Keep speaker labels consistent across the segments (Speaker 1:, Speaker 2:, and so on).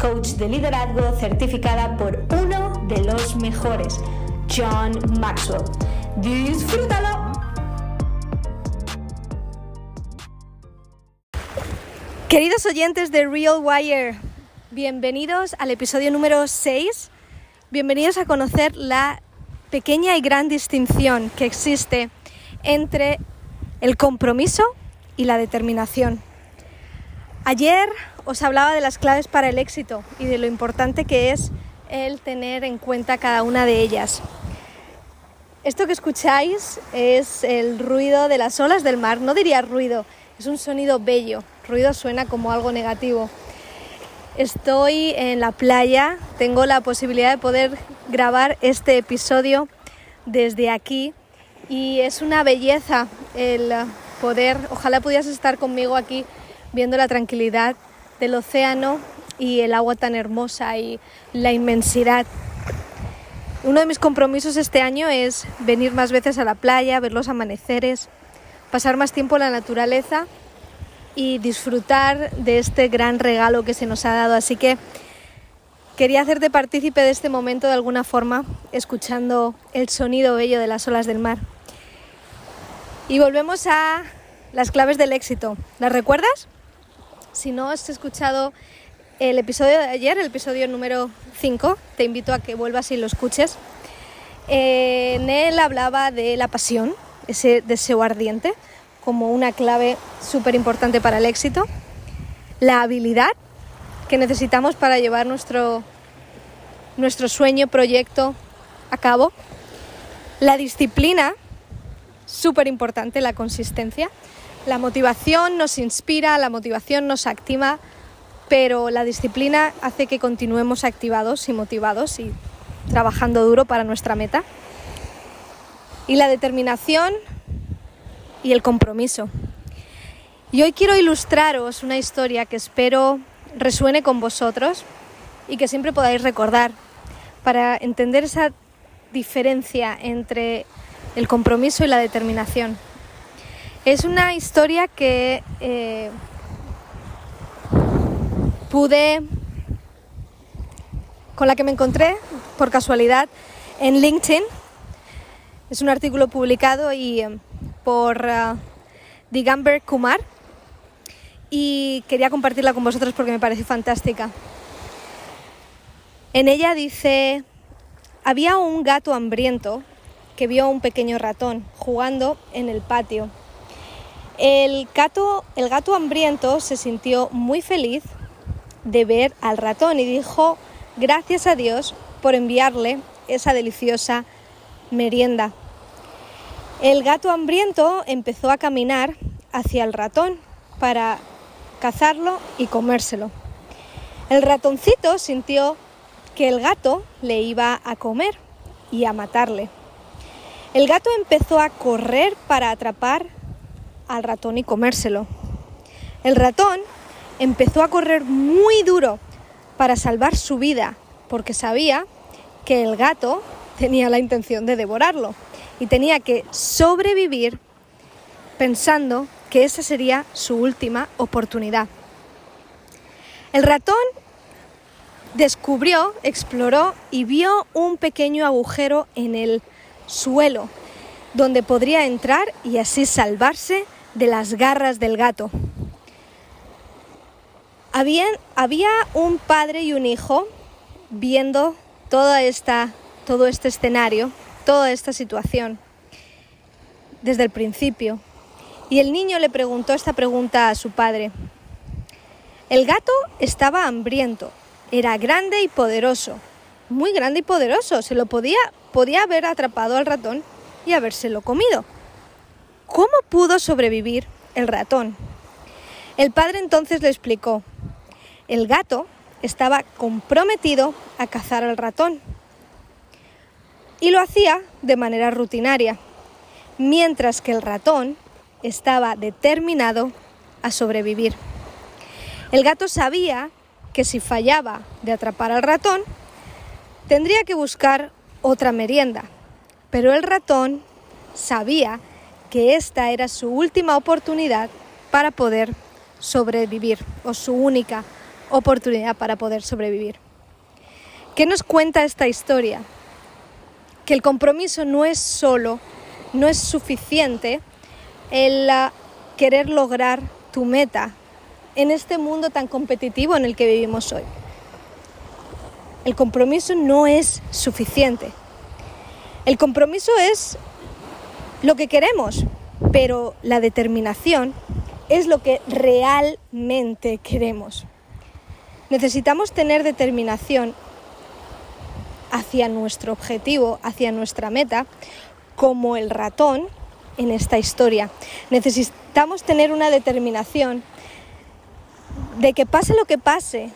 Speaker 1: coach de liderazgo certificada por uno de los mejores, John Maxwell. ¡Disfrútalo! Queridos oyentes de Real Wire, bienvenidos al episodio número 6. Bienvenidos a conocer la pequeña y gran distinción que existe entre el compromiso y la determinación. Ayer os hablaba de las claves para el éxito y de lo importante que es el tener en cuenta cada una de ellas. Esto que escucháis es el ruido de las olas del mar, no diría ruido, es un sonido bello, ruido suena como algo negativo. Estoy en la playa, tengo la posibilidad de poder grabar este episodio desde aquí y es una belleza el poder, ojalá pudieras estar conmigo aquí viendo la tranquilidad del océano y el agua tan hermosa y la inmensidad. Uno de mis compromisos este año es venir más veces a la playa, ver los amaneceres, pasar más tiempo en la naturaleza y disfrutar de este gran regalo que se nos ha dado. Así que quería hacerte partícipe de este momento de alguna forma, escuchando el sonido bello de las olas del mar. Y volvemos a las claves del éxito. ¿Las recuerdas? Si no has escuchado el episodio de ayer, el episodio número 5, te invito a que vuelvas y lo escuches. En él hablaba de la pasión, ese deseo ardiente, como una clave súper importante para el éxito. La habilidad que necesitamos para llevar nuestro, nuestro sueño, proyecto a cabo. La disciplina, súper importante, la consistencia. La motivación nos inspira, la motivación nos activa, pero la disciplina hace que continuemos activados y motivados y trabajando duro para nuestra meta. Y la determinación y el compromiso. Y hoy quiero ilustraros una historia que espero resuene con vosotros y que siempre podáis recordar para entender esa diferencia entre el compromiso y la determinación. Es una historia que eh, pude, con la que me encontré por casualidad en LinkedIn. Es un artículo publicado y, eh, por uh, Digamber Kumar y quería compartirla con vosotros porque me parece fantástica. En ella dice, había un gato hambriento que vio a un pequeño ratón jugando en el patio el gato, hambriento se sintió muy feliz de ver al ratón y dijo gracias a Dios por enviarle esa deliciosa merienda. El gato hambriento empezó a caminar hacia el ratón para cazarlo y comérselo. El ratoncito sintió que el gato le iba a comer y a matarle. El gato empezó a correr para atrapar al ratón y comérselo. El ratón empezó a correr muy duro para salvar su vida, porque sabía que el gato tenía la intención de devorarlo y tenía que sobrevivir pensando que esa sería su última oportunidad. El ratón descubrió, exploró y vio un pequeño agujero en el suelo donde podría entrar y así salvarse de las garras del gato. Había, un padre y un hijo viendo toda esta, todo este escenario, toda esta situación desde el principio. Y el niño le preguntó esta pregunta a su padre. El gato estaba hambriento, era grande y poderoso, muy grande y poderoso, se lo podía, podía haber atrapado al ratón y habérselo comido. ¿Cómo pudo sobrevivir el ratón? El padre entonces le explicó, el gato estaba comprometido a cazar al ratón y lo hacía de manera rutinaria, mientras que el ratón estaba determinado a sobrevivir. El gato sabía que si fallaba de atrapar al ratón, tendría que buscar otra merienda, pero el ratón sabía que esta era su última oportunidad para poder sobrevivir, o su única oportunidad para poder sobrevivir. ¿Qué nos cuenta esta historia? Que el compromiso no es solo, no es suficiente el querer lograr tu meta en este mundo tan competitivo en el que vivimos hoy. El compromiso no es suficiente. El compromiso es lo que queremos, pero la determinación es lo que realmente queremos. Necesitamos tener determinación hacia nuestro objetivo, hacia nuestra meta, como el ratón en esta historia. Necesitamos tener una determinación de que pase lo que pase,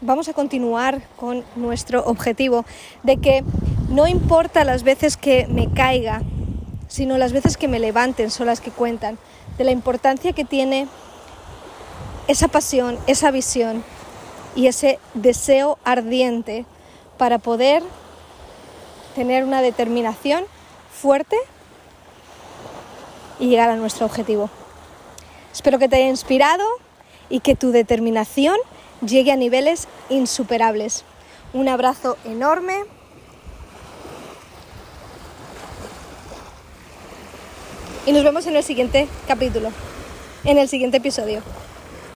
Speaker 1: vamos a continuar con nuestro objetivo, de que no importa las veces que me caiga, sino las veces que me levanten son las que cuentan, de la importancia que tiene esa pasión, esa visión y ese deseo ardiente para poder tener una determinación fuerte y llegar a nuestro objetivo. Espero que te haya inspirado y que tu determinación llegue a niveles insuperables. Un abrazo enorme. Y nos vemos en el siguiente capítulo, en el siguiente episodio.